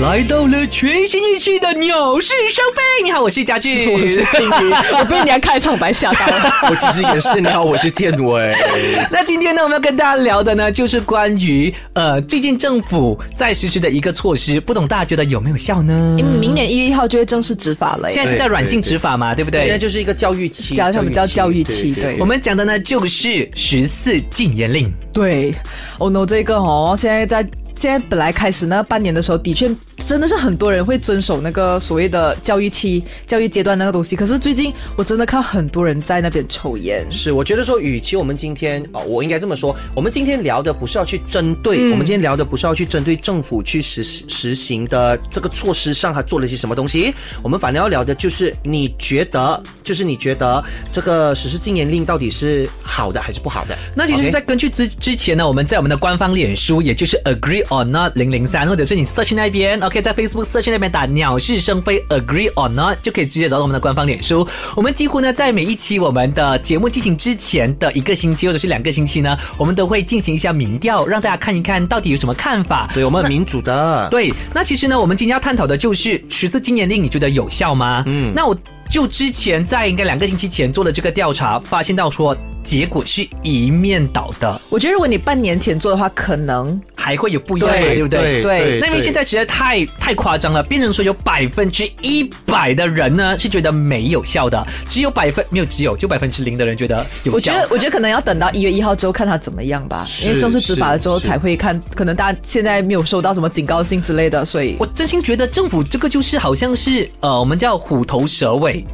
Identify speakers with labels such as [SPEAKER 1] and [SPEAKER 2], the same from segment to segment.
[SPEAKER 1] 来到了全新一期的《鸟是生非》。你好，我是家俊，
[SPEAKER 2] 我是金鱼，我被你家开场白吓到了。
[SPEAKER 3] 我其实也是，你好，我是建伟。
[SPEAKER 1] 那今天呢，我们要跟大家聊的呢，就是关于呃，最近政府在实施的一个措施，不懂大家觉得有没有效呢？
[SPEAKER 2] 因为明年一月一号就会正式执法了耶，
[SPEAKER 1] 现在是在软性执法嘛，对不对
[SPEAKER 3] 现在？就是一个教育期，
[SPEAKER 2] 教他们叫教育期，对
[SPEAKER 1] 我们讲的呢，就是十四禁言令。
[SPEAKER 2] 对。哦 no，这个哦，现在在现在本来开始呢半年的时候，的确真的是很多人会遵守那个所谓的教育期、教育阶段那个东西。可是最近我真的看很多人在那边抽烟。
[SPEAKER 3] 是，我觉得说，与其我们今天哦，我应该这么说，我们今天聊的不是要去针对，我们今天聊的不是要去针对政府去实实行的这个措施上，还做了些什么东西，我们反而要聊的就是你觉得，就是你觉得这个实施禁烟令到底是好的还是不好的？
[SPEAKER 1] 那其实？在根据之之前呢，我们在我们的官方脸书，也就是 Agree or Not 零零三，或者是你 search 那边，OK，在 Facebook search 那边打“鸟是生非 Agree or Not”，就可以直接找到我们的官方脸书。我们几乎呢，在每一期我们的节目进行之前的一个星期或者是两个星期呢，我们都会进行一下民调，让大家看一看到底有什么看法。
[SPEAKER 3] 对我们很民主的，
[SPEAKER 1] 对，那其实呢，我们今天要探讨的就是十字禁言令，你觉得有效吗？嗯，那我就之前在应该两个星期前做的这个调查，发现到说结果是一面倒的，
[SPEAKER 2] 我觉得如果你半年前做的话，可能
[SPEAKER 1] 还会有不一样嘛，
[SPEAKER 2] 对
[SPEAKER 1] 对不对？
[SPEAKER 2] 对
[SPEAKER 1] 那因为现在实在太太夸张了，变成说有百分之一百的人呢是觉得没有效的，只有百分没有只有就百分之零的人觉得有效。
[SPEAKER 2] 我觉得，我觉得可能要等到一月一号之后看他怎么样吧，因为正式执法了之后才会看。可能大家现在没有收到什么警告信之类的，所以
[SPEAKER 1] 我真心觉得政府这个就是好像是呃，我们叫虎头蛇尾。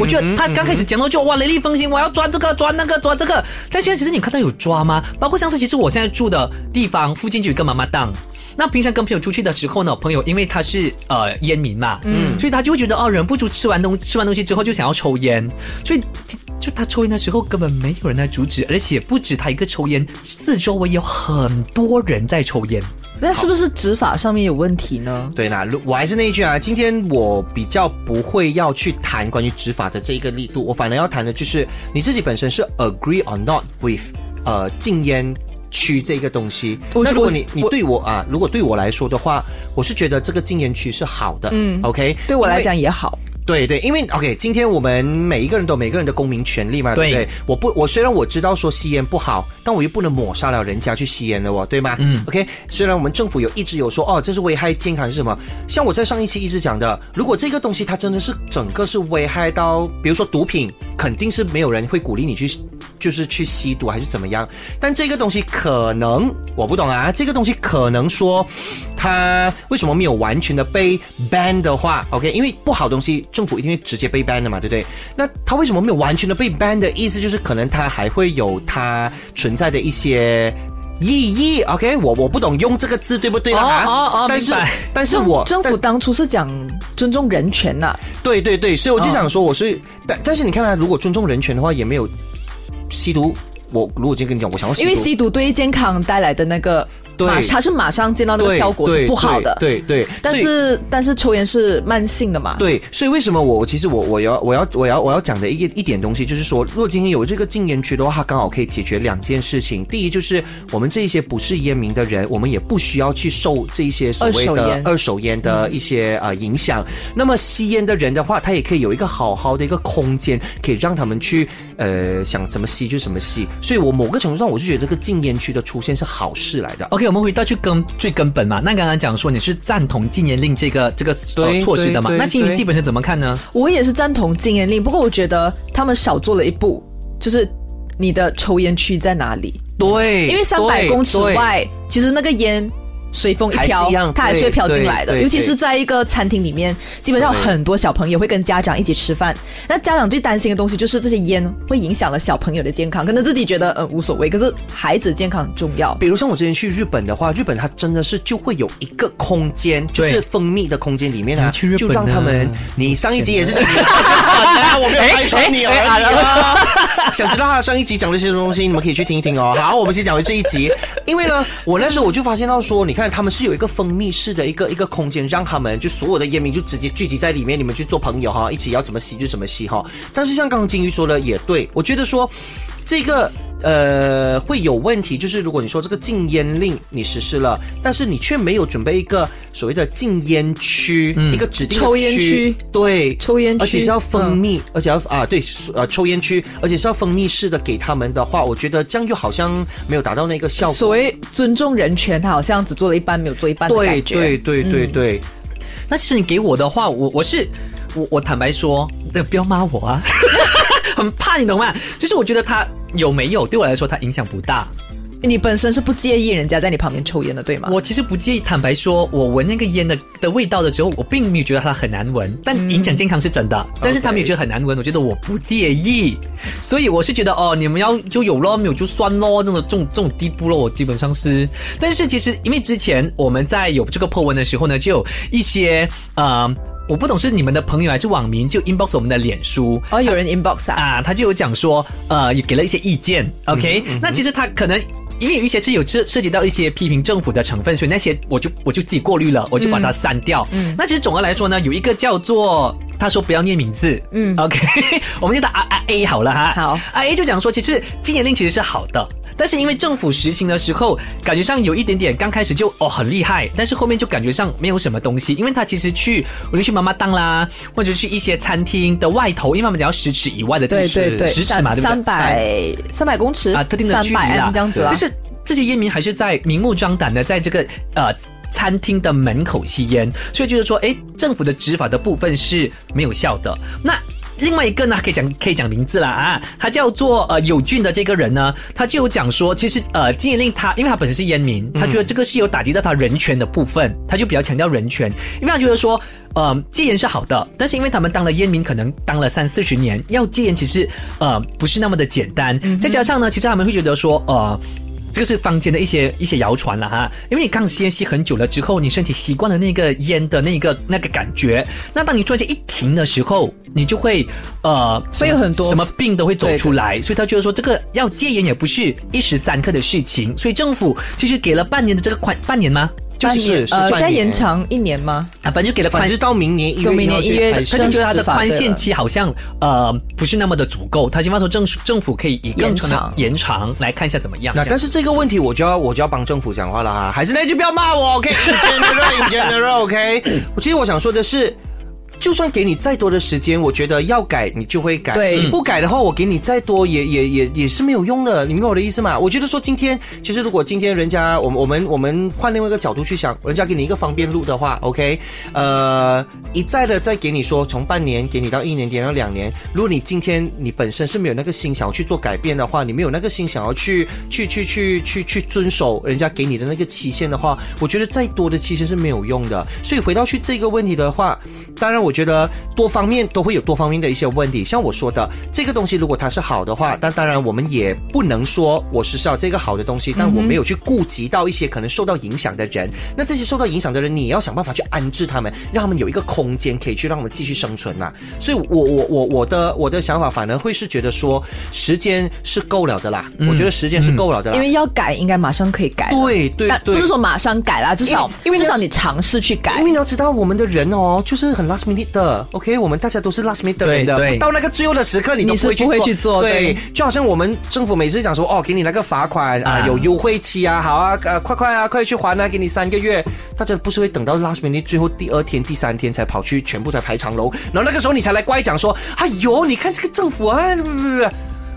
[SPEAKER 1] 我觉得他刚开始讲到就哇雷厉风行，我要抓这个抓那个抓这个，但现在其实你看到有抓吗？包括像是其实我现在住的地方附近就有一个妈妈档。那平常跟朋友出去的时候呢，朋友因为他是呃烟民嘛，嗯，所以他就会觉得哦，忍不住吃完东吃完东西之后就想要抽烟，所以就他抽烟的时候根本没有人来阻止，而且不止他一个抽烟，四周围有很多人在抽烟。
[SPEAKER 2] 那是不是执法上面有问题呢？
[SPEAKER 3] 对，啦如我还是那一句啊，今天我比较不会要去谈关于执法的这一个力度，我反而要谈的就是你自己本身是 agree or not with 呃禁烟区这个东西。那如果你你对我啊，如果对我来说的话，我是觉得这个禁烟区是好的，嗯，OK，
[SPEAKER 2] 对我来讲也好。
[SPEAKER 3] 对对，因为 OK，今天我们每一个人都有每个人的公民权利嘛，对不
[SPEAKER 1] 对
[SPEAKER 3] 对？我不，我虽然我知道说吸烟不好，但我又不能抹杀了人家去吸烟的哦，对吗？嗯，OK。虽然我们政府有一直有说哦，这是危害健康是什么？像我在上一期一直讲的，如果这个东西它真的是整个是危害到，比如说毒品，肯定是没有人会鼓励你去。就是去吸毒还是怎么样？但这个东西可能我不懂啊，这个东西可能说它为什么没有完全的被 ban 的话，OK？因为不好东西政府一定会直接被 ban 的嘛，对不对？那它为什么没有完全的被 ban 的意思就是可能它还会有它存在的一些。意义，OK，我我不懂用这个字对不对啊？
[SPEAKER 1] 哦哦哦
[SPEAKER 3] 但是但是我
[SPEAKER 2] 政府当初是讲尊重人权呐、
[SPEAKER 3] 对对对，所以我就想说，我是，但但是你看啊，如果尊重人权的话，也没有吸毒。我如果今天跟你讲，我想要吸毒，
[SPEAKER 2] 因为吸毒对于健康带来的那个
[SPEAKER 3] 对
[SPEAKER 2] 马，它是马上见到那个效果是不好的。
[SPEAKER 3] 对对对，
[SPEAKER 2] 但是但是抽烟是慢性的嘛？
[SPEAKER 3] 对，所以为什么我其实我我要我要我要我要讲的一一点东西，就是说，如果今天有这个禁烟区的话，它刚好可以解决两件事情。第一就是我们这一些不是烟民的人，我们也不需要去受这一些所谓的
[SPEAKER 2] 二手烟
[SPEAKER 3] 二手烟的一些呃影响。那么吸烟的人的话，他也可以有一个好好的一个空间，可以让他们去呃想怎么吸就怎么吸。所以我某个程度上，我就觉得这个禁烟区的出现是好事来的。
[SPEAKER 1] OK，我们回到去根最根本嘛。那刚刚讲说你是赞同禁烟令这个这个呃措施的嘛？那金鱼基本是怎么看呢？
[SPEAKER 2] 我也是赞同禁烟令，不过我觉得他们少做了一步，就是你的抽烟区在哪里？
[SPEAKER 3] 对，
[SPEAKER 2] 因为三百
[SPEAKER 3] 对
[SPEAKER 2] 公尺
[SPEAKER 3] 对
[SPEAKER 2] 外，其实那个烟。随风一飘
[SPEAKER 3] 还一样，
[SPEAKER 2] 它还是会飘进来的。尤其是在一个餐厅里面，基本上很多小朋友会跟家长一起吃饭。那家长最担心的东西就是这些烟会影响了小朋友的健康，可能自己觉得嗯无所谓，可是孩子健康很重要。
[SPEAKER 3] 比如像我之前去日本的话，日本它真的是就会有一个空间，就是蜂蜜的空间里面啊
[SPEAKER 1] 去日，本
[SPEAKER 3] 就让他们。你上一集也是这样，我没有拆穿你而已啊。想知道他上一集讲的这些东西，你们可以去听一听哦。好，我们先讲回这一集，因为呢，我那时候我就发现到说，你看但他们是有一个封闭式的一个一个空间，让他们就所有的烟民就直接聚集在里面，你们去做朋友哈，一起要怎么吸就怎么吸哈。但是像刚刚金鱼说的也对，我觉得说这个。呃，会有问题，就是如果你说这个禁烟令你实施了，但是你却没有准备一个所谓的禁烟区，一个指定的
[SPEAKER 2] 抽烟区
[SPEAKER 3] 对，
[SPEAKER 2] 抽烟区
[SPEAKER 3] 而且是要封闭，而且要啊，对，呃，抽烟区，而且是要封闭式的给他们的话，我觉得这样又好像没有达到那个效果。
[SPEAKER 2] 所谓尊重人权，他好像只做了一半，没有做一半的
[SPEAKER 3] 对
[SPEAKER 2] 感觉。
[SPEAKER 3] 对对对对，
[SPEAKER 1] 那其实你给我的话，我我是我我坦白说，呃不要骂我啊，很怕你懂吗？就是我觉得他有没有对我来说，它影响不大。
[SPEAKER 2] 你本身是不介意人家在你旁边抽烟的，对吗？
[SPEAKER 1] 我其实不介意，坦白说，我闻那个烟的的味道的时候，我并没有觉得它很难闻，但影响健康是真的。但是他们也觉得很难闻，我觉得我不介意，所以我是觉得哦，你们要就有咯，没有就算咯，这种这种这种地步咯，我基本上是。但是其实因为之前我们在有这个破文的时候呢，就有一些呃。我不懂是你们的朋友还是网民，就 inbox 我们的脸书。
[SPEAKER 2] 哦，有人 inbox 啊，
[SPEAKER 1] 啊，他就有讲说，呃，也给了一些意见，OK，、那其实他可能。因为有一些是有涉涉及到一些批评政府的成分，所以那些我就我就自己过滤了，我就把它删掉。嗯，那其实总的来说呢，有一个叫做他说不要念名字，嗯，OK，我们就打啊啊 A 好了哈。
[SPEAKER 2] 好。
[SPEAKER 1] 啊 A 就讲说，其实禁言令其实是好的，但是因为政府实行的时候，感觉上有一点点刚开始就哦很厉害，但是后面就感觉上没有什么东西，因为他其实去我就去妈妈档啦，或者去一些餐厅的外头，因为他们只要十尺以外的，
[SPEAKER 2] 对对对，
[SPEAKER 1] 十尺嘛，对不对？
[SPEAKER 2] 三百三百公尺
[SPEAKER 1] 啊，特定的
[SPEAKER 2] 三百
[SPEAKER 1] 距离啦
[SPEAKER 2] 这样子啊，
[SPEAKER 1] 就是这些烟民还是在明目张胆的在这个呃餐厅的门口吸烟，所以就是说，哎，政府的执法的部分是没有效的。那另外一个呢，可以讲可以讲名字了啊，他叫做呃有俊的这个人呢，他就有讲说，其实呃禁烟令他，因为他本身是烟民，他觉得这个是有打击到他人权的部分，他就比较强调人权，因为他觉得说。呃，戒烟是好的，但是因为他们当了烟民，可能当了三四十年，要戒烟其实呃不是那么的简单。再加上呢，其实他们会觉得说，呃，这个是坊间的一些一些谣传了哈，因为你刚吸烟吸很久了之后，你身体习惯了那个烟的那个那个感觉，那当你突然间一停的时候，你就会呃
[SPEAKER 2] 会有很多
[SPEAKER 1] 什么病都会走出来，所以他觉得说这个要戒烟也不是一时三刻的事情，所以政府其实给了半年的这个宽半年吗？
[SPEAKER 2] 半
[SPEAKER 3] 是
[SPEAKER 2] 呃，现在
[SPEAKER 3] 半年
[SPEAKER 2] 延长一年吗？
[SPEAKER 1] 啊，反正就给了
[SPEAKER 3] 反正到明年一月
[SPEAKER 2] 到明年一月
[SPEAKER 1] 他就觉得他的宽限期好像呃不是那么的足够，他希望说政政府可以以更长的
[SPEAKER 2] 延长
[SPEAKER 1] 延长来看一下怎么样。
[SPEAKER 3] 那但是这个问题，我就要我就要帮政府讲话了哈，还是那句不要骂我，OK？In general，in general，OK？我 其实我想说的是。就算给你再多的时间，我觉得要改你就会改。
[SPEAKER 2] 对
[SPEAKER 3] 你不改的话，我给你再多也也也也是没有用的。你明白我的意思吗？我觉得说今天，其实如果今天人家我们我们我们换另外一个角度去想，人家给你一个方便路的话，OK？呃，一再的再给你说从半年给你到一年，给你到两年。如果你今天你本身是没有那个心想要去做改变的话，你没有那个心想要去去去去去去遵守人家给你的那个期限的话，我觉得再多的期限是没有用的。所以回到去这个问题的话，当然我觉得多方面都会有多方面的一些问题。像我说的，这个东西如果它是好的话，但当然我们也不能说我实施了这个好的东西，但我没有去顾及到一些可能受到影响的人。那这些受到影响的人，你也要想办法去安置他们，让他们有一个空间可以去让我们继续生存嘛。所以我我我我的我的想法反而会是觉得说，时间是够了的啦。我觉得时间是够了的啦。
[SPEAKER 2] 因为要改，应该马上可以改。
[SPEAKER 3] 对对
[SPEAKER 2] 不是说马上改啦，至少
[SPEAKER 3] 因为因为
[SPEAKER 2] 至少你尝试去改
[SPEAKER 3] 因为。你要知道，我们的人哦，就是很 last minute 的，OK，我们大家都是 last minute 的人的。到那个最后的时刻，你都不会去
[SPEAKER 2] 做。
[SPEAKER 3] 对。
[SPEAKER 2] 对，
[SPEAKER 3] 就好像我们政府每次讲说，哦，给你那个罚款啊，
[SPEAKER 1] 啊。
[SPEAKER 3] 有优惠期啊，好啊，呃，快快啊，快去还啊，给你三个月，大家不是会等到 last minute 最后第二天、第三天才跑去全部才排长龙，然后那个时候你才来怪讲说，哎呦，你看这个政府啊，不不不不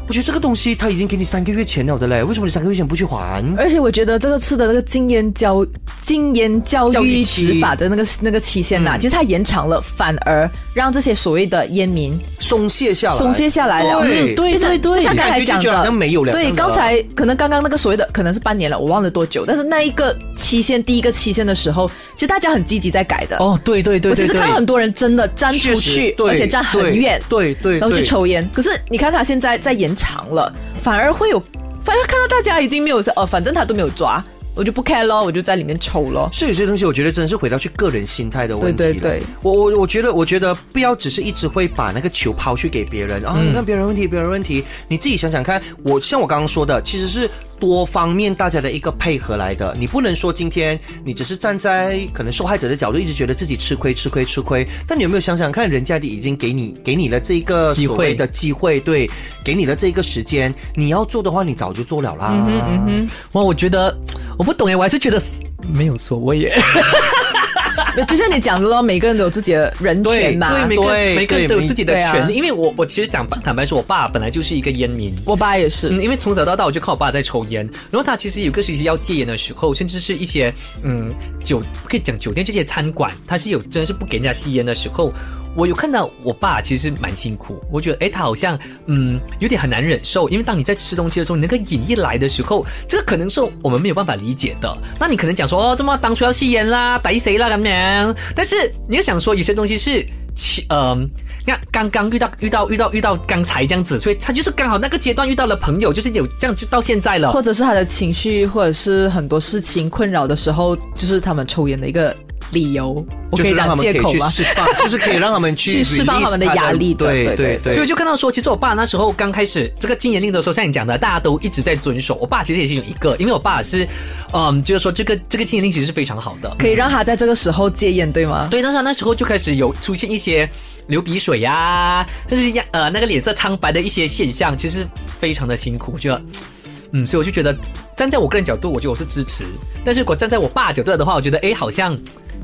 [SPEAKER 3] 我觉得这个东西他已经给你三个月钱了的嘞，为什么你三个月前不去还？
[SPEAKER 2] 而且我觉得这个次的那个禁烟教禁烟教育
[SPEAKER 3] 教育期。
[SPEAKER 2] 执法的那个那个期限呐、
[SPEAKER 3] 嗯。
[SPEAKER 2] 其实它延长了，反而让这些所谓的烟民
[SPEAKER 3] 松懈下来，
[SPEAKER 2] 松懈下来了。
[SPEAKER 3] 对。
[SPEAKER 2] 嗯对对对，像刚才讲
[SPEAKER 3] 感觉就觉得好像
[SPEAKER 2] 的，对，
[SPEAKER 3] 没有了真的
[SPEAKER 2] 刚才可能刚刚那个所谓的可能是半年了，我忘了多久，但是那一个期限，第一个期限的时候，其实大家很积极在改的。
[SPEAKER 1] 哦，对对对
[SPEAKER 2] 我其
[SPEAKER 1] 对对，
[SPEAKER 2] 实看到很多人真的站出去，而且站很远，
[SPEAKER 3] 对对对，
[SPEAKER 2] 然后去抽烟。可是你看他现在在延长了，反而会有，反而看到大家已经没有说，哦，反正他都没有抓，我就不 care 咯，我就在里面抽咯。
[SPEAKER 3] 是有些东西，我觉得真的是回到去个人心态的问题了。
[SPEAKER 2] 对对对
[SPEAKER 3] 我我我觉得，我觉得不要只是一直会把那个球抛去给别人啊，你看别人问题，别人问题，你自己想想看。我像我刚刚说的，其实是多方面大家的一个配合来的。你不能说今天你只是站在可能受害者的角度，一直觉得自己吃亏、吃亏、吃亏。但你有没有想想看，人家已经给你给你了这个
[SPEAKER 1] 机会
[SPEAKER 3] 的机会，对，给你了这个时间，你要做的话，你早就做了啦。
[SPEAKER 2] 嗯哼，
[SPEAKER 1] 哇，我觉得我不懂哎，我还是觉得没有所谓耶。
[SPEAKER 2] 就像你讲的咯，每个人都有自己的人权嘛、
[SPEAKER 1] 对，每个人每个人都有自己的权利。因为我我其实坦白坦白说，我爸本来就是一个烟民。
[SPEAKER 2] 我爸也是，
[SPEAKER 1] 嗯，因为从小到大我就看我爸在抽烟，然后他其实有个时期要戒烟的时候，甚至是一些嗯酒可以讲酒店这些餐馆，他是有真是不给人家吸烟的时候。我有看到我爸其实蛮辛苦，我觉得诶，他好像嗯有点很难忍受，因为当你在吃东西的时候，你那个瘾一来的时候，这个可能是我们没有办法理解的。那你可能讲说哦，这么当初要吸烟啦，逮谁啦咁样，但是你要想说有些东西是其呃，你看刚刚遇到遇到遇到遇到刚才这样子，所以他就是刚好那个阶段遇到了朋友，就是有这样就到现在了。
[SPEAKER 2] 或者是他的情绪，或者是很多事情困扰的时候，就是他们抽烟的一个理由。我可以讲
[SPEAKER 3] 就是让他们可
[SPEAKER 2] 借口吗？
[SPEAKER 3] 以去释放，就是可以让他们去
[SPEAKER 2] 去释放他们的压力的
[SPEAKER 3] 对
[SPEAKER 2] 对对
[SPEAKER 3] 对
[SPEAKER 1] 所以就看到说，其实我爸那时候刚开始这个禁烟令的时候，像你讲的，大家都一直在遵守。我爸其实也是有一个，因为我爸是，嗯，就是说这个这个禁烟令其实是非常好的。
[SPEAKER 2] 可以让他在这个时候戒烟，对吗？
[SPEAKER 1] 对，但是他那时候就开始有出现一些流鼻水呀、就是呀呃那个脸色苍白的一些现象，其实非常的辛苦。我觉得，嗯，所以我就觉得站在我个人角度，我觉得我是支持。但是如果站在我爸角度的话，我觉得哎，好像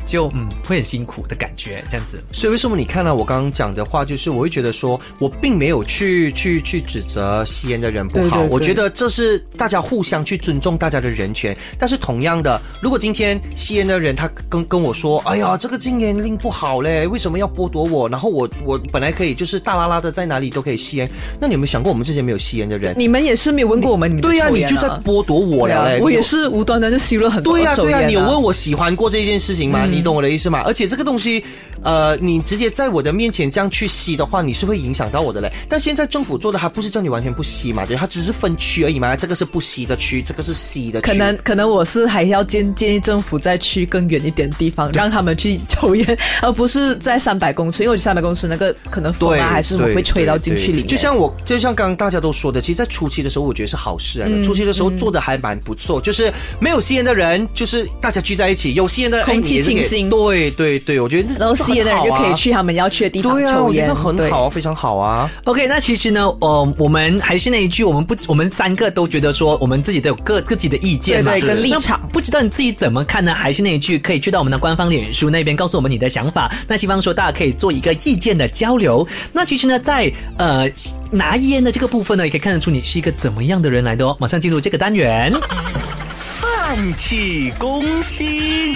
[SPEAKER 1] 就嗯会很辛苦的感觉，这样子。
[SPEAKER 3] 所以为什么你看到我刚刚讲的话，就是我会觉得说，我并没有去去去指责吸烟的人不好，
[SPEAKER 2] 对对对
[SPEAKER 3] 我觉得这是大家互相去尊重大家的人权。但是同样的，如果今天吸烟的人他跟跟我说，哎呀，这个禁烟令不好嘞，为什么要剥夺我？然后我我本来可以就是大拉拉的在哪里都可以吸烟，那你有没有想过我们这些没有吸烟的人？
[SPEAKER 2] 你们也是没有问过我们，你们
[SPEAKER 3] 对呀、你就在
[SPEAKER 2] 啊
[SPEAKER 3] 剥夺我了嘞！
[SPEAKER 2] 我也是无端端就吸了很多
[SPEAKER 3] 对呀、
[SPEAKER 2] 二手烟、
[SPEAKER 3] 对呀、
[SPEAKER 2] 啊。
[SPEAKER 3] 你有问我喜欢过这件事情吗？你懂我的意思吗？而且这个东西，呃，你直接在我的面前这样去吸的话，你是会影响到我的嘞。但现在政府做的还不是叫你完全不吸嘛，对，它只是分区而已嘛。这个是不吸的区，这个是吸的区。
[SPEAKER 2] 可能可能我是还要建建议政府再去更远一点的地方，让他们去抽烟，而不是在三百公尺，因为我觉得三百公尺那个可能风啊还是什么会吹到进去里面。
[SPEAKER 3] 就像我，就像刚刚大家都说的，其实，在初期的时候，我觉得是好事来的。
[SPEAKER 2] 嗯
[SPEAKER 3] 初期的时候做的还蛮不错，就是没有吸烟的人，就是大家聚在一起；有吸烟的，哎
[SPEAKER 2] 空气
[SPEAKER 3] 对对对，我觉得
[SPEAKER 2] 然后吸烟的人就可以去他们要去的地方
[SPEAKER 3] 对啊，
[SPEAKER 2] 抽烟，
[SPEAKER 3] 我觉得很好啊，非常好啊。
[SPEAKER 1] OK，那其实呢，呃，我们还是那一句，我们不，我们三个都觉得说，我们自己都有各自己的意见嘛，
[SPEAKER 2] 对对跟立
[SPEAKER 1] 那
[SPEAKER 2] 场
[SPEAKER 1] 不知道你自己怎么看呢？还是那一句，可以去到我们的官方脸书那边告诉我们你的想法。那希望说大家可以做一个意见的交流。那其实呢，在呃拿烟的这个部分呢，也可以看得出你是一个怎么样的人来的哦。马上进入这个单元，
[SPEAKER 4] 饭气攻心。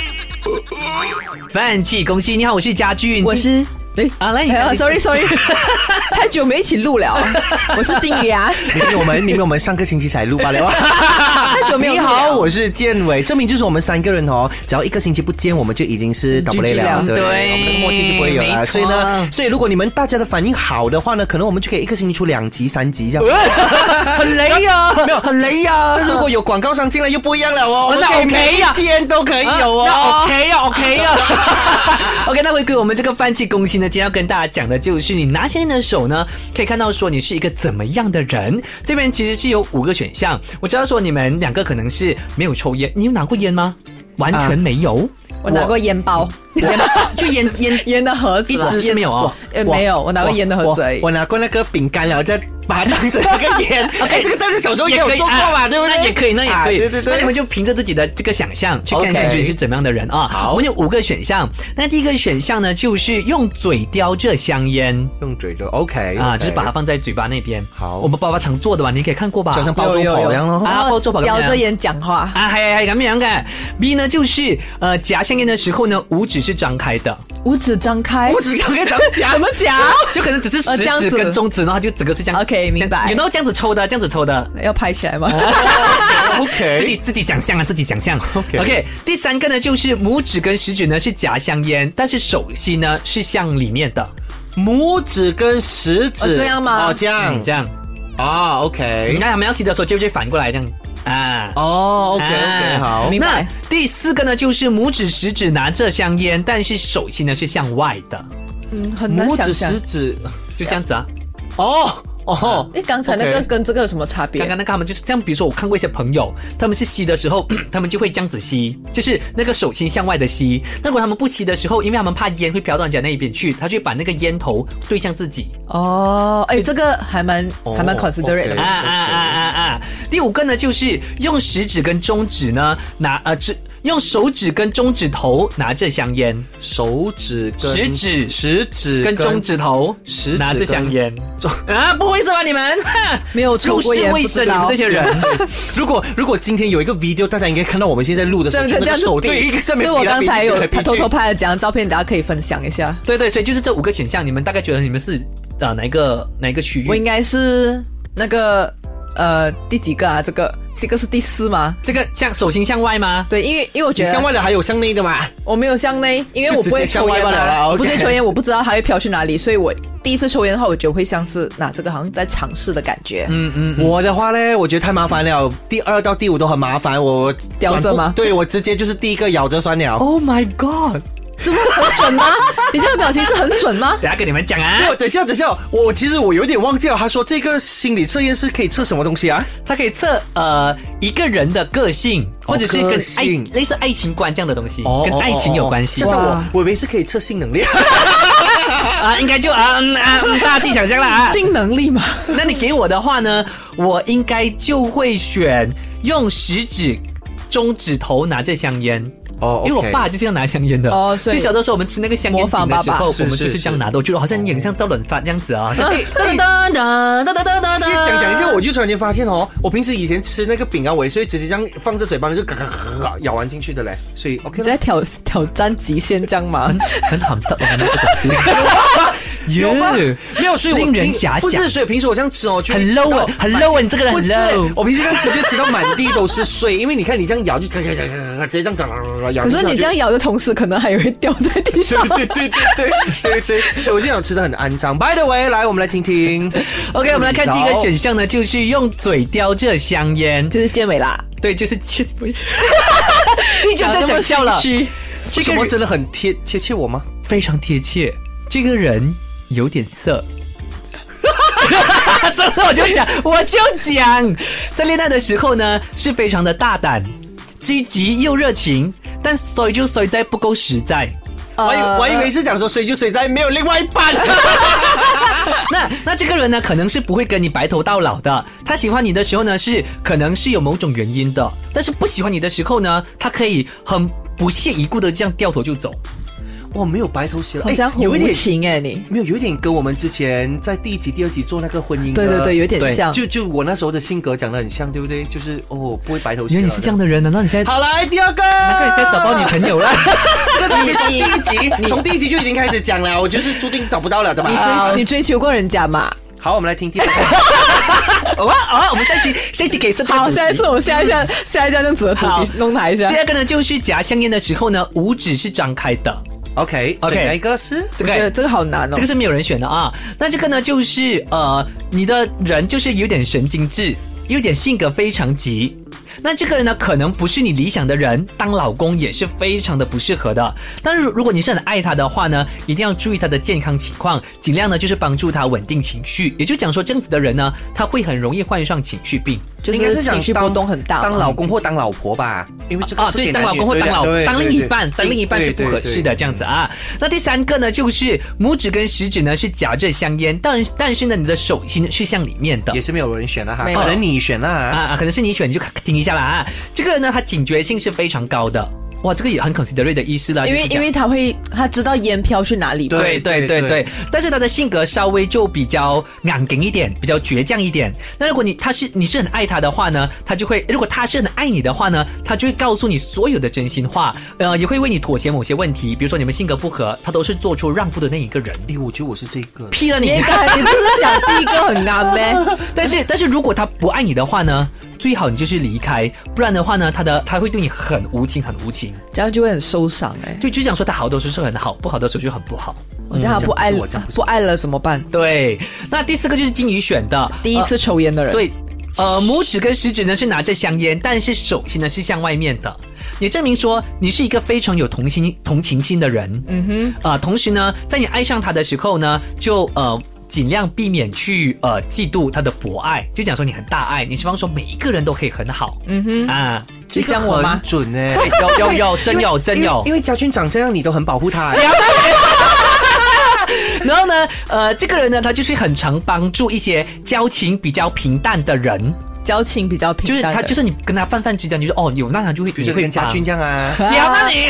[SPEAKER 1] 饭气攻心。你好，我是家俊，
[SPEAKER 2] 我是哎
[SPEAKER 1] 啊，来，你
[SPEAKER 2] 哎呀，sorry sorry，太久没一起录了，我是金鱼啊，
[SPEAKER 3] 明明我们明明我们上个星期才录罢了。
[SPEAKER 2] 太久没有录
[SPEAKER 3] 你好，我是建伟，证明就是我们三个人哦，只要一个星期不见，我们就已经是 double 了，对，
[SPEAKER 1] 对
[SPEAKER 3] 我们的默契就不会有了。
[SPEAKER 1] 没错。
[SPEAKER 3] 所以呢，所以如果你们大家的反应好的话呢，可能我们就可以一个星期出两集、三集这样。
[SPEAKER 1] 很雷呀、没有很雷呀、
[SPEAKER 3] 如果有广告商进来又不一样了哦，
[SPEAKER 1] 那
[SPEAKER 3] 我们可以
[SPEAKER 1] OK
[SPEAKER 3] 每
[SPEAKER 1] 呀
[SPEAKER 3] 一天都可以有
[SPEAKER 1] 那
[SPEAKER 3] 哦。
[SPEAKER 1] OK 呀，OK 呀，OK。那回归我们这个饭气攻心今天要跟大家讲的就是你拿下你的手呢，可以看到说你是一个怎么样的人。这边其实是有五个选项，我知道说你们两个可能是没有抽烟，你有拿过烟吗？完全没有，
[SPEAKER 2] 我拿过烟包，
[SPEAKER 1] 烟 就烟烟
[SPEAKER 2] 烟的盒子
[SPEAKER 1] 一
[SPEAKER 2] 啦
[SPEAKER 1] 支是没有哦。
[SPEAKER 2] 呃没有，我拿过烟的盒子而已
[SPEAKER 3] 我。拿过那个饼干，然后再把它当成那个烟。OK，，这个但是小时候也有做过嘛，
[SPEAKER 1] 啊
[SPEAKER 3] 对不对？
[SPEAKER 1] 那也可以，那也可以。
[SPEAKER 3] 啊对对对。
[SPEAKER 1] 那你们就凭着自己的这个想象去看一下
[SPEAKER 3] OK
[SPEAKER 1] 你是怎么样的人啊。
[SPEAKER 3] 好
[SPEAKER 1] 我们有五个选项。那第一个选项呢，就是用嘴叼着香烟
[SPEAKER 3] 用嘴就 OK
[SPEAKER 1] 啊，就是把它放在嘴巴那边。
[SPEAKER 3] 好
[SPEAKER 1] 我们爸爸常做的吧，你可以看过吧？
[SPEAKER 3] 就像包租婆一样咯。
[SPEAKER 1] 啊包租婆
[SPEAKER 2] 叼着烟讲话，
[SPEAKER 1] 啊，还还咁样嘅。B 呢，就是呃夹香烟的时候呢，五指是张开的，
[SPEAKER 2] 五指张开
[SPEAKER 3] 五指张开怎么讲
[SPEAKER 2] 怎么讲？
[SPEAKER 1] 就可能只是食指跟中指，然后就整个是这样。
[SPEAKER 2] OK，明白
[SPEAKER 1] 有那这样子抽的，这样子抽的。
[SPEAKER 2] 要拍起来吗？
[SPEAKER 3] OK
[SPEAKER 1] 自己自己想象啊，自己想象。
[SPEAKER 3] OK
[SPEAKER 1] OK，第三个呢，就是拇指跟食指呢是夹香烟，但是手心呢是向里面的。
[SPEAKER 3] 拇指跟食指
[SPEAKER 2] 哦这样吗
[SPEAKER 3] 哦，这样
[SPEAKER 1] 嗯，这样。
[SPEAKER 3] 啊，OK，
[SPEAKER 1] 看他们要吸的时候就会反过来这样啊。
[SPEAKER 3] 哦，OK OK，
[SPEAKER 1] 啊
[SPEAKER 3] 好，
[SPEAKER 2] 明白
[SPEAKER 1] 那第四个呢，就是拇指、食指拿着香烟，但是手心呢是向外的，
[SPEAKER 2] 嗯，很难
[SPEAKER 3] 拇指、
[SPEAKER 2] 想象
[SPEAKER 3] 食。指，
[SPEAKER 1] 就这样子啊。
[SPEAKER 3] 哦哦，
[SPEAKER 2] 哎，刚才那个跟这个有什么差别？
[SPEAKER 1] 刚刚那个他们就是这样，比如说我看过一些朋友，他们是吸的时候，他们就会这样子吸，就是那个手心向外的吸。那如果他们不吸的时候，因为他们怕烟会飘到人家那一边去，他就把那个烟头对向自己。
[SPEAKER 2] 哦，哎，这个还蛮还蛮
[SPEAKER 3] 哦
[SPEAKER 2] considerate 的
[SPEAKER 1] 啊。啊啊啊啊！第五个呢，就是用食指跟中指呢拿呃指用手指跟中指头拿着香烟，
[SPEAKER 3] 手指跟
[SPEAKER 1] 食指
[SPEAKER 3] 食指
[SPEAKER 1] 跟中指头
[SPEAKER 3] 食指
[SPEAKER 1] 拿着香烟
[SPEAKER 3] 中
[SPEAKER 1] 啊，不会是吧你们？哈
[SPEAKER 2] 没有抽
[SPEAKER 1] 入
[SPEAKER 2] 过烟，
[SPEAKER 1] 世未深，你们这些人。
[SPEAKER 3] 如果如果今天有一个 video，大家应该看到我们现在录的时候，那个手对一个上
[SPEAKER 2] 所以我刚才有偷偷拍了几张照片，大家可以分享一下。
[SPEAKER 1] 对对，所以就是这五个选项，你们大概觉得你们是呃哪一个哪一个区域？
[SPEAKER 2] 我应该是那个呃第几个啊？这个这个是第四吗？
[SPEAKER 1] 这个向手心向外吗？
[SPEAKER 2] 对，因为因为我觉
[SPEAKER 3] 得向外的还有向内的嘛？
[SPEAKER 2] 我没有向内，因为我不会抽烟嘛，我不会抽烟，我不知道它会飘去哪里，所以我第一次抽烟的话，我觉得会像是拿这个好像在尝试的感觉。
[SPEAKER 1] 嗯嗯，
[SPEAKER 3] 我的话呢，我觉得太麻烦了，第二到第五都很麻烦，我
[SPEAKER 2] 叼着吗
[SPEAKER 3] 对我直接就是第一个咬着算了。
[SPEAKER 1] Oh my god！
[SPEAKER 2] 这么很准吗？你这个表情是很准吗？
[SPEAKER 1] 等下跟你们讲啊，
[SPEAKER 3] 我等一下，等一下，我其实我有点忘记了，他说这个心理测验是可以测什么东西啊？
[SPEAKER 1] 它可以测呃一个人的个性，或者是跟
[SPEAKER 3] 个
[SPEAKER 1] 爱
[SPEAKER 3] 性
[SPEAKER 1] 类似爱情观这样的东西，
[SPEAKER 3] 哦
[SPEAKER 1] 跟爱情有关系
[SPEAKER 3] 我我以为是可以测性能力。
[SPEAKER 1] 啊，应该就啊嗯啊，嗯 大家自己想象了啊。
[SPEAKER 2] 性能力嘛，
[SPEAKER 1] 那你给我的话呢，我应该就会选用食指、中指头拿着香烟。
[SPEAKER 3] 哦
[SPEAKER 1] 因为我爸就是这样拿香烟的
[SPEAKER 2] 哦所以
[SPEAKER 1] 小的时候我们吃那个香烟饼的时候，
[SPEAKER 2] 爸爸
[SPEAKER 1] 我们就是这样拿的，我觉得好像有点像赵冷饭这样子啊。
[SPEAKER 3] 哎哎
[SPEAKER 1] 哒哒哒哒哒哒
[SPEAKER 3] 其实讲讲一下，我就突然间发现哦，我平时以前吃那个饼干，我也是会直接这样放在嘴巴里就嘎嘎嘎咬完进去的嘞，所以 OK 了。
[SPEAKER 2] 你在挑挑战极限这样吗？
[SPEAKER 1] 很很色的那个东西。
[SPEAKER 3] 有吗
[SPEAKER 1] 耶
[SPEAKER 3] 没有，所以我
[SPEAKER 1] 令人
[SPEAKER 3] 平
[SPEAKER 1] 遐想
[SPEAKER 3] 不是，所以平时我这样吃哦，就
[SPEAKER 1] 很 low 很 low 啊你这个人很
[SPEAKER 3] 不
[SPEAKER 1] low
[SPEAKER 3] 我平时这样吃就吃到满地都是水，因为你看你这样咬就嘎嘎嘎嘎嘎，直接这样咬
[SPEAKER 2] 可。是你这样咬的同时，可能还会掉在地上。
[SPEAKER 3] 对对对对对对对，所以我这样吃的很肮脏。By the way，来我们来听听。
[SPEAKER 1] OK，我们来看第一个选项呢，就是用嘴叼着香烟，
[SPEAKER 2] 就是健美啦，
[SPEAKER 1] 对，就是切。你就在讲笑了，
[SPEAKER 2] 虚
[SPEAKER 1] 这个人
[SPEAKER 3] 什么真的很贴贴切我吗？
[SPEAKER 1] 非常贴切，这个人有点色。所以我就讲，我就讲，在恋爱的时候呢，是非常的大胆、积极又热情，但衰就衰在不够实在。
[SPEAKER 3] 我以我以为是讲说水就水在没有另外一半。
[SPEAKER 1] 那那这个人呢，可能是不会跟你白头到老的。他喜欢你的时候呢，是可能是有某种原因的，但是不喜欢你的时候呢，他可以很不屑一顾的这样掉头就走。
[SPEAKER 3] 哇，没有白头偕老，
[SPEAKER 2] 好像
[SPEAKER 3] 一点
[SPEAKER 2] 情哎，你
[SPEAKER 3] 没有，有一点跟我们之前在第一集、第二集做那个婚姻的，
[SPEAKER 2] 对对对，有点像。
[SPEAKER 3] 就就我那时候的性格讲的很像，对不对？就是哦，不会白头偕老。
[SPEAKER 1] 你是这样。的人，难道你现在？
[SPEAKER 3] 好，来第二个，
[SPEAKER 1] 难怪你现在找不到女朋友了。
[SPEAKER 3] 这个东西从第一集，从第一集就已经开始讲了，我就是注定找不到了的嘛。
[SPEAKER 2] 你追你追求过人家嘛？
[SPEAKER 3] 好，我们来听第二个。
[SPEAKER 1] 好我们下一期下一期可以
[SPEAKER 2] 好，下一次我们下一下下一下这样子的主
[SPEAKER 1] 好
[SPEAKER 2] 题弄他一下
[SPEAKER 1] 第。二个呢，就是夹香烟的时候呢，五指是张开的。
[SPEAKER 3] OK
[SPEAKER 1] OK
[SPEAKER 3] 哪一个是？
[SPEAKER 1] 这个
[SPEAKER 2] 我觉得这个好难哦
[SPEAKER 1] 这个。是没有人选的啊。那这个呢，就是呃，你的人就是有点神经质，有点性格非常急。那这个人呢，可能不是你理想的人，当老公也是非常的不适合的。但是如如果你是很爱他的话呢，一定要注意他的健康情况，尽量呢就是帮助他稳定情绪。也就讲说，这样子的人呢，他会很容易患上情绪病。
[SPEAKER 2] 就是
[SPEAKER 3] 应该是
[SPEAKER 2] 情绪波动很大嘛。
[SPEAKER 3] 当老公或当老婆吧，因为这个
[SPEAKER 1] 啊，对，
[SPEAKER 3] 是给男女
[SPEAKER 1] 当老公或当老
[SPEAKER 3] 对
[SPEAKER 1] 当另一半，当另一半是不合适的这样子啊。那第三个呢，就是拇指跟食指呢是夹着香烟，但但是呢，你的手心是向里面的
[SPEAKER 3] 也。是没有人选了哈，可能你选了
[SPEAKER 1] 啊
[SPEAKER 3] 啊。
[SPEAKER 1] 啊，可能是你选，你就听一下啦啊。这个人呢，他警觉性是非常高的，哇，这个也很 considerate 的意思啦。就是讲
[SPEAKER 2] 因为因为他会他知道烟飘去哪里嘛。
[SPEAKER 1] 对对对
[SPEAKER 3] 对
[SPEAKER 1] 但是他的性格稍微就比较硬顶一点，比较倔强一点。那如果你他是你是很爱他的话呢，他就会；如果他是很爱你的话呢，他就会告诉你所有的真心话，呃，也会为你妥协某些问题，比如说你们性格不合，他都是做出让步的那一个人。
[SPEAKER 3] 哎，我觉得我是这个。
[SPEAKER 1] 劈了你
[SPEAKER 2] 你！刚才你不是讲第一个很难呗？
[SPEAKER 1] 但是但是如果他不爱你的话呢，最好你就是离开，不然的话呢，他的他会对你很无情，很无情。
[SPEAKER 2] 这样就会很受伤哎。
[SPEAKER 1] 就就想说他好的时候是很好，不好的时候就很不好。
[SPEAKER 2] 我这样他不爱
[SPEAKER 3] 不
[SPEAKER 2] 爱了怎么办？
[SPEAKER 1] 对，那第四个就是金鱼选的，
[SPEAKER 2] 第一次抽烟的人，
[SPEAKER 1] 对，呃，拇指跟食指呢是拿着香烟，但是手心呢是向外面的，也证明说你是一个非常有同情同情心的人。
[SPEAKER 2] 嗯哼，
[SPEAKER 1] 啊、同时呢，在你爱上他的时候呢，就呃尽量避免去呃嫉妒他的博爱，就讲说你很大爱，你希望说每一个人都可以很好，嗯哼。啊，
[SPEAKER 3] 这个
[SPEAKER 2] 像我吗？
[SPEAKER 3] 很准呢、
[SPEAKER 1] 有有有，真有真有。
[SPEAKER 3] 因为因。为家军长这样，你都很保护他、
[SPEAKER 1] 然后呢，呃，这个人呢，他就是很常帮助一些交情比较平淡的人，
[SPEAKER 2] 交情比较平淡，
[SPEAKER 1] 就是他，就是你跟他泛泛之交，你就说哦，有那他就会
[SPEAKER 3] 比如说
[SPEAKER 1] 会帮
[SPEAKER 3] 跟家俊这样啊。
[SPEAKER 1] 不要那你，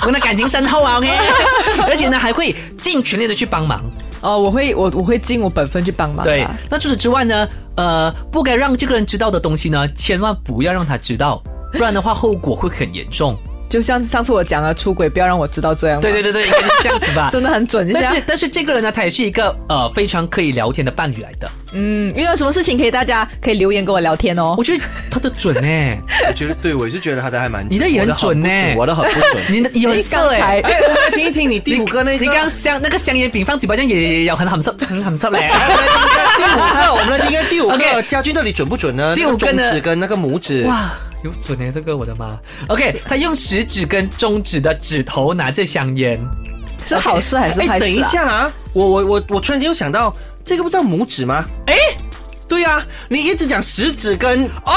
[SPEAKER 1] 我们的感情深厚啊，OK，而且呢还会尽全力的去帮忙。
[SPEAKER 2] 哦，我会我我会尽我本分去帮忙啊。
[SPEAKER 1] 对，那除此之外呢，呃，不该让这个人知道的东西呢，千万不要让他知道，不然的话后果会很严重。
[SPEAKER 2] 就像上次我讲的出轨，不要让我知道这样。
[SPEAKER 1] 对对，对对，应该是这样子吧。
[SPEAKER 2] 真的很准
[SPEAKER 1] 但是。但是这个人呢，他也是一个呃非常可以聊天的伴侣来的。
[SPEAKER 2] 嗯，遇到什么事情可以大家可以留言跟我聊天哦
[SPEAKER 1] 我。觉得他的准呢、
[SPEAKER 3] 我觉得对，我是觉得他的还蛮，
[SPEAKER 1] 你的也很准呢
[SPEAKER 3] 我的很不准。
[SPEAKER 1] 你的有很色哎、
[SPEAKER 2] 才
[SPEAKER 3] 哎，我们来听一听你第五个那个。
[SPEAKER 1] 你刚刚香那个香烟饼放嘴巴这样也也有很含色很含色嘞。
[SPEAKER 3] 来我们来听一下第五个，我们来听一下第五
[SPEAKER 1] OK
[SPEAKER 3] 个，家军到底准不准呢？
[SPEAKER 1] 第五个呢
[SPEAKER 3] 那中指跟那个拇指，
[SPEAKER 1] 哇，有准哎，这个我的妈！OK，他用食指跟中指的指头拿着香烟，
[SPEAKER 2] 是好事还是
[SPEAKER 3] 哎，等一
[SPEAKER 2] 坏事啊？
[SPEAKER 3] 下啊，我我我我突然间又想到，这个不叫拇指吗？
[SPEAKER 1] 哎，
[SPEAKER 3] 对呀、你一直讲食指跟，
[SPEAKER 1] 哦，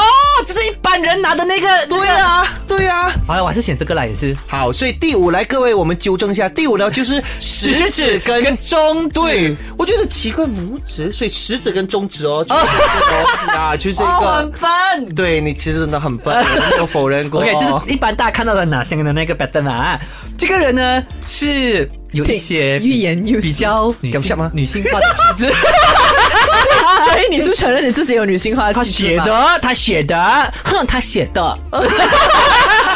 [SPEAKER 1] 就是一般人拿的那个。
[SPEAKER 3] 对啊，对呀、
[SPEAKER 1] 好了，我还是选这个啦，也是
[SPEAKER 3] 好，所以第五来，各位我们纠正一下，第五呢就是食指跟
[SPEAKER 1] 跟中指。
[SPEAKER 3] 对，我觉得奇怪，拇指，所以食指跟中指哦，就是这个哦啊，就是这
[SPEAKER 1] 哦，
[SPEAKER 3] 个
[SPEAKER 1] 很。笨。
[SPEAKER 3] 对你其实真的很笨，我没有否认过。
[SPEAKER 1] OK，就是一般大家看到的拿香烟的那个 pattern 啊。这个人呢是有一些
[SPEAKER 2] 欲言又
[SPEAKER 1] 比较女性
[SPEAKER 3] 吗
[SPEAKER 1] 女性化的气质。
[SPEAKER 2] 所 以你是承认你自己有女性化
[SPEAKER 1] 他？写的，他写的，哼，他写的。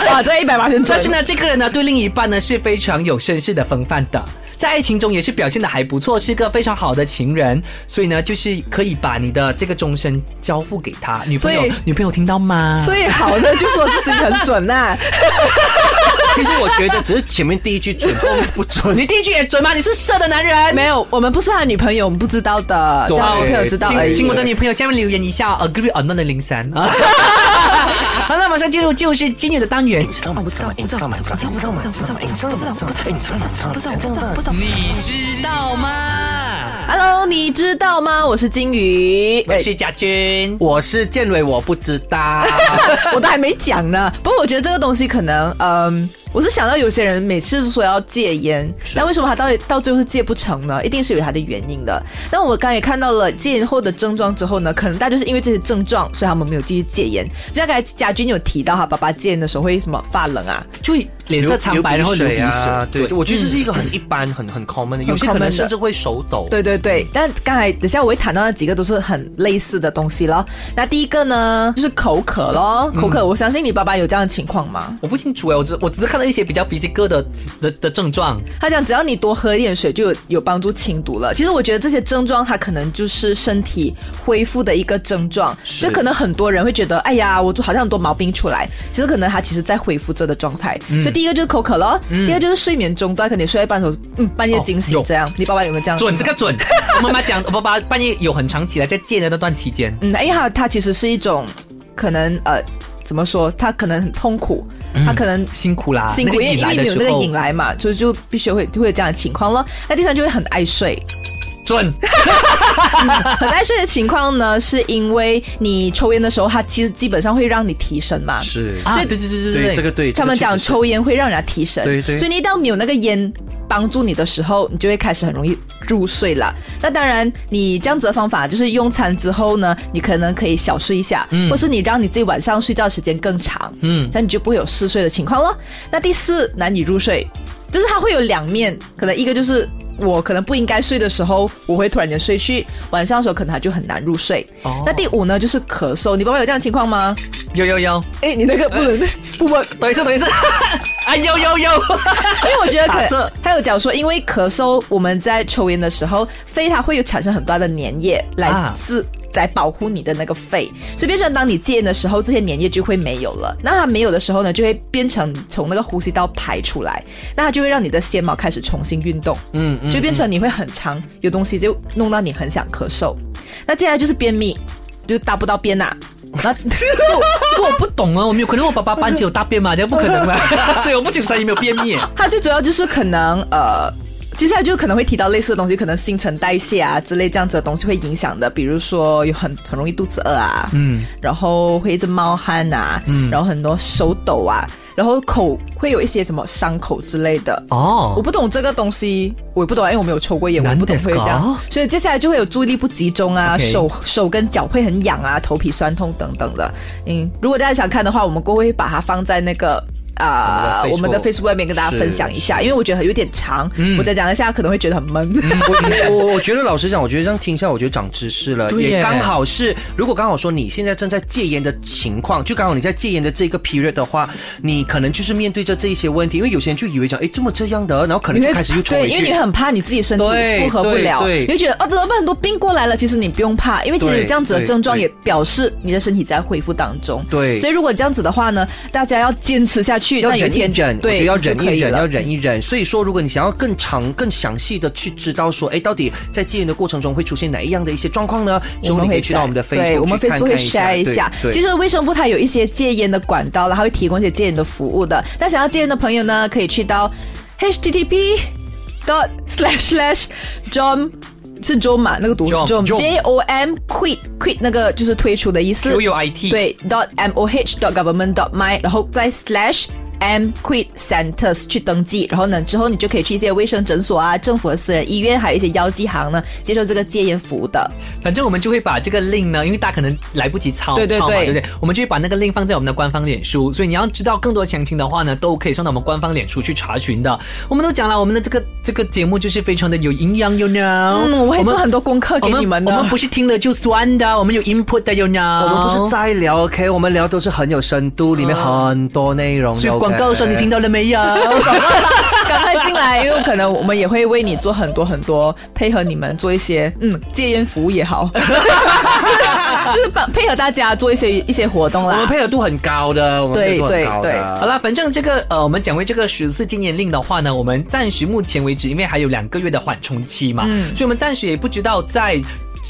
[SPEAKER 2] 哇，这一百八千准
[SPEAKER 1] 但是。呢，这个人呢，对另一半呢是非常有绅士的风范的，在爱情中也是表现的还不错，是个非常好的情人。所以呢，就是可以把你的这个终身交付给他。女朋友，女朋友听到吗？
[SPEAKER 2] 所以好的就说自己很准呐、
[SPEAKER 3] 其实我觉得只是前面第一句准，后面不准。
[SPEAKER 1] 你第一句也准吗？你是色的男人？
[SPEAKER 2] 没有，我们不是他女朋友，我们不知道的。
[SPEAKER 3] 对，
[SPEAKER 2] 我朋友知道
[SPEAKER 1] 请。我的女朋友下面留言一下，agree or not 的零三。好了，马上进入就是今年的单元。
[SPEAKER 4] 你知道吗？不知道吗？不知道吗？不知道吗？不知道吗？不知道吗？不知道吗？不知道吗？不知道吗？不知道吗？不知道吗？
[SPEAKER 1] 你知道吗
[SPEAKER 2] ？Hello，你知道吗？我是金鱼，
[SPEAKER 1] 我是贾君，
[SPEAKER 3] 我是建伟，我不知道，
[SPEAKER 2] 我都还没讲呢。不过我觉得这个东西可能，嗯、我是想到有些人每次说要戒烟，那为什么他到底到最后是戒不成呢？一定是有他的原因的。那我刚才也看到了戒烟后的症状之后呢，可能大家就是因为这些症状，所以他们没有继续戒烟。就像刚才家军有提到，哈爸爸戒烟的时候会什么发冷啊，
[SPEAKER 1] 就脸色苍白，然后流鼻
[SPEAKER 3] 啊，对，我觉得这是一个很一般、很很 common 的，有些可能甚至会手抖。
[SPEAKER 2] 对对对，但刚才等下我会谈到那几个都是很类似的东西咯。那第一个呢，就是口渴咯。口渴，我相信你爸爸有这样的情况吗？
[SPEAKER 1] 我不清楚哎，我只我只是看到一些比较 physical 的的的症状。
[SPEAKER 2] 他讲只要你多喝一点水，就有有帮助清毒了。其实我觉得这些症状，它可能就是身体恢复的一个症状。
[SPEAKER 3] 所
[SPEAKER 2] 以可能很多人会觉得，哎呀，我好像很多毛病出来，其实可能他其实在恢复着的状态。所以第一个就是口渴了，第二就是睡眠中断，可能你睡到一半的时候，嗯，半夜惊醒这样。你爸爸有没有这样？
[SPEAKER 1] 准这个准，我 妈妈讲，我爸爸半夜有很长起来在戒的那段期间，
[SPEAKER 2] 嗯，哎呀，他其实是一种可能呃，怎么说？他可能很痛苦，他可能
[SPEAKER 1] 辛苦啦，
[SPEAKER 2] 辛苦，因为因为你有那个
[SPEAKER 1] 候
[SPEAKER 2] 瘾来嘛，所以就必须会会有这样的情况咯。那第三就会很爱睡，
[SPEAKER 1] 准，
[SPEAKER 2] 很爱睡的情况呢，是因为你抽烟的时候，它其实基本上会让你提神嘛。
[SPEAKER 3] 是。
[SPEAKER 1] 啊，对对对对
[SPEAKER 3] 对这个对，
[SPEAKER 2] 他们讲抽烟会让人家提神，
[SPEAKER 3] 对对。
[SPEAKER 2] 所以你一旦没有那个烟帮助你的时候，你就会开始很容易入睡了。那当然，你这样子的方法就是用餐之后呢，你可能可以小睡一下，或是你让你自己晚上睡觉时间更长，
[SPEAKER 1] 嗯。
[SPEAKER 2] 嗯，这样你就不会有嗜睡的情况了。那第四，难以入睡，就是它会有两面，可能一个就是。我可能不应该睡的时候，我会突然间睡去；晚上的时候，可能它就很难入睡。
[SPEAKER 1] 哦
[SPEAKER 2] 那第五呢，就是咳嗽。你爸爸有这样的情况吗？
[SPEAKER 1] 有有有，
[SPEAKER 2] 哎，你那个不能不不
[SPEAKER 1] 等一下等一下，啊 有有有，
[SPEAKER 2] 因为我觉得可
[SPEAKER 1] 打这
[SPEAKER 2] 他有讲说，因为咳嗽，我们在抽烟的时候，肺它会有产生很大的粘液来
[SPEAKER 1] 啊
[SPEAKER 2] 自。来保护你的那个肺，所以变成当你戒烟的时候，这些粘液就会没有了。那它没有的时候呢，就会变成从那个呼吸道排出来，那它就会让你的纤毛开始重新运动，
[SPEAKER 1] 嗯嗯
[SPEAKER 2] 就变成你会很长，有东西就弄到你很想咳嗽。那接下来就是便秘，就是大不到便呐、那
[SPEAKER 1] 这个我这个我不懂啊，我没有可能我爸爸班级有大便嘛，这不可能嘛，所以我不清楚他有没有便秘。
[SPEAKER 2] 他最主要就是可能呃。接下来就可能会提到类似的东西，可能新陈代谢啊之类这样子的东西会影响的，比如说有很很容易肚子饿啊，嗯，然后会一直冒汗啊，嗯，然后很多手抖啊，然后口会有一些什么伤口之类的。
[SPEAKER 1] 哦
[SPEAKER 2] 我不懂这个东西，我也不懂啊，因为我没有抽过烟，我不懂会这样，所以接下来就会有注意力不集中啊手手跟脚会很痒啊，头皮酸痛等等的。嗯，如果大家想看的话，我们过会把它放在那个。啊、
[SPEAKER 3] 我们的
[SPEAKER 2] 我们的
[SPEAKER 3] Facebook
[SPEAKER 2] 外面跟大家分享一下，因为我觉得有点长，
[SPEAKER 1] 嗯
[SPEAKER 2] 我再讲一下可能会觉得很闷。
[SPEAKER 3] 我 我我觉得老实讲，我觉得这样听一下，我觉得长知识了，也刚好是，如果刚好说你现在正在戒烟的情况，就刚好你在戒烟的这个 period 的话，你可能就是面对着这一些问题，因为有些人就以为讲，哎，这么这样的，然后可能就开始又冲回
[SPEAKER 2] 对，因为你会。很怕你自己身体
[SPEAKER 3] 对
[SPEAKER 2] 负荷不了，
[SPEAKER 3] 对对
[SPEAKER 2] 你会觉得哦怎么办，很多病过来了。其实你不用怕，因为其实
[SPEAKER 3] 对
[SPEAKER 2] 这样子的症状也表示你的身体在恢复当中。
[SPEAKER 3] 对
[SPEAKER 2] 所以如果这样子的话呢，大家要坚持下去，
[SPEAKER 3] 要
[SPEAKER 2] 那有一天
[SPEAKER 3] 忍一忍，我觉
[SPEAKER 2] 对，
[SPEAKER 3] 得要忍一忍，要忍一忍。所以说，如果你想要更长、更详细的去知道说，哎，到底在戒烟的过程中会出现哪一样的一些状况呢？之后你可以去到我们的 Facebook
[SPEAKER 2] 会
[SPEAKER 3] 筛一下
[SPEAKER 2] share 一下。
[SPEAKER 3] 对对
[SPEAKER 2] 其实卫生部它有一些戒烟的管道了，它会提供一些戒烟的服务的。那想要戒烟的朋友呢，可以去到 http dot slash slash jom。是 jom 嘛？那个读
[SPEAKER 1] Jom
[SPEAKER 2] jom
[SPEAKER 1] Jom
[SPEAKER 2] j o m quit quit 那个就是退出的意思。
[SPEAKER 1] Q U I T
[SPEAKER 2] 对，dot m o h dot government dot my，然后再 slash m quit centers 去登记，然后呢之后你就可以去一些卫生诊所啊、政府的私人医院，还有一些药剂行呢接受这个戒烟服务的。
[SPEAKER 1] 反正我们就会把这个 link 呢，因为大家可能来不及抄
[SPEAKER 2] 对对
[SPEAKER 1] 抄嘛，
[SPEAKER 2] 对
[SPEAKER 1] 对不对？我们就会把那个 link 放在我们的官方脸书，所以你要知道更多详情的话呢，都可以上到我们官方脸书去查询的。我们都讲了，我们的这个这个节目就是非常的有营养，you know。
[SPEAKER 2] 嗯，我会做很多功课给你们的。
[SPEAKER 1] 我们不是听了就算的，我们有 input 的，you know。
[SPEAKER 3] 我们不是在聊，OK，我们聊都是很有深度，里面很多内容
[SPEAKER 1] 告的时候你听到了没有？
[SPEAKER 2] 赶快进来，因为可能我们也会为你做很多很多，配合你们做一些嗯戒烟服务也好，就是帮配合大家做一些一些活动啦
[SPEAKER 3] 我们。配合度很高的，我们配合度很高
[SPEAKER 2] 对对
[SPEAKER 3] 的。
[SPEAKER 1] 好啦，反正这个呃，我们讲回这个十四禁烟令的话呢，我们暂时目前为止，因为还有两个月的缓冲期嘛，
[SPEAKER 2] 嗯
[SPEAKER 1] 所以我们暂时也不知道在。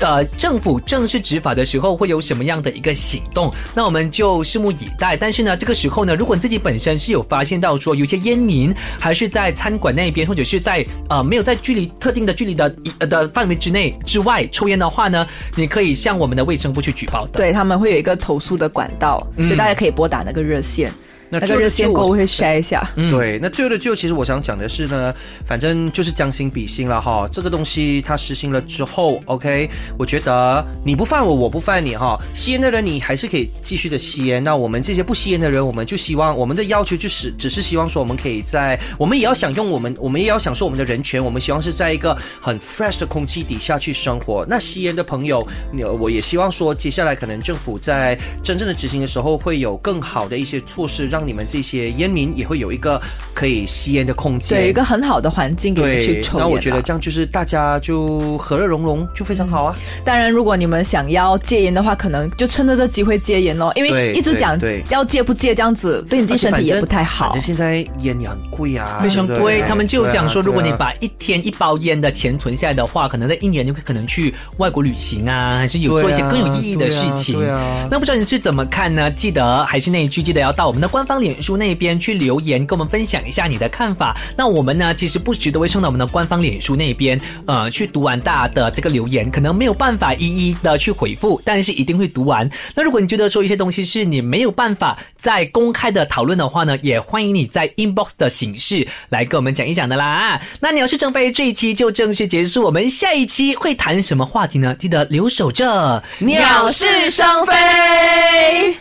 [SPEAKER 1] 呃，政府正式执法的时候会有什么样的一个行动？那我们就拭目以待。但是呢，这个时候呢，如果你自己本身是有发现到说有些烟民还是在餐馆那边，或者是在呃没有在距离特定的距离的呃的范围之内之外抽烟的话呢，你可以向我们的卫生部去举报的。
[SPEAKER 2] 对他们会有一个投诉的管道，
[SPEAKER 1] 嗯
[SPEAKER 2] 所以大家可以拨打那个热线，
[SPEAKER 3] 那
[SPEAKER 2] 那个热线过后会 share 一下。
[SPEAKER 1] 嗯
[SPEAKER 3] 对，那最后的最后，其实我想讲的是呢，反正就是将心比心了哈。这个东西它实行了之后，OK，我觉得你不犯我，我不犯你哈。吸烟的人你还是可以继续的吸烟，那我们这些不吸烟的人，我们就希望我们的要求就是只是希望说我们可以在，我们也要享用我们，我们也要享受我们的人权，我们希望是在一个很 fresh 的空气底下去生活。那吸烟的朋友，你我也希望说，接下来可能政府在真正的执行的时候，会有更好的一些措施，让你们这些烟民也会有一个可以吸烟的空间。
[SPEAKER 2] 对，有一个很好的环境给你们去，抽。
[SPEAKER 3] 那我觉得这样就是大家就和乐融融，就非常好啊。
[SPEAKER 2] 当然，如果你们想要戒烟的话，可能就趁着这机会戒烟咯，因为一直讲要戒不戒这样子，对你自己身体也不太好
[SPEAKER 3] 反正。现在烟也很贵啊，
[SPEAKER 1] 非常贵，他们就讲说，如果你把一天一包烟的钱存下来的话，可能在一年就可能去外国旅行啊，还是有做一些更有意义的事情。
[SPEAKER 3] 对啊对啊
[SPEAKER 1] 那不知道你是怎么看呢？记得还是那一句，记得要到我们的官官方脸书那边去留言，跟我们分享一下你的看法。那我们呢，其实不时都会上到我们的官方脸书那边，呃，去读完大家的这个留言，可能没有办法一一的去回复，但是一定会读完。那如果你觉得说一些东西是你没有办法在公开的讨论的话呢，也欢迎你在 inbox 的形式来跟我们讲一讲的啦。那鸟是正飞这一期就正式结束，我们下一期会谈什么话题呢？记得留守着
[SPEAKER 3] 鸟是生飞。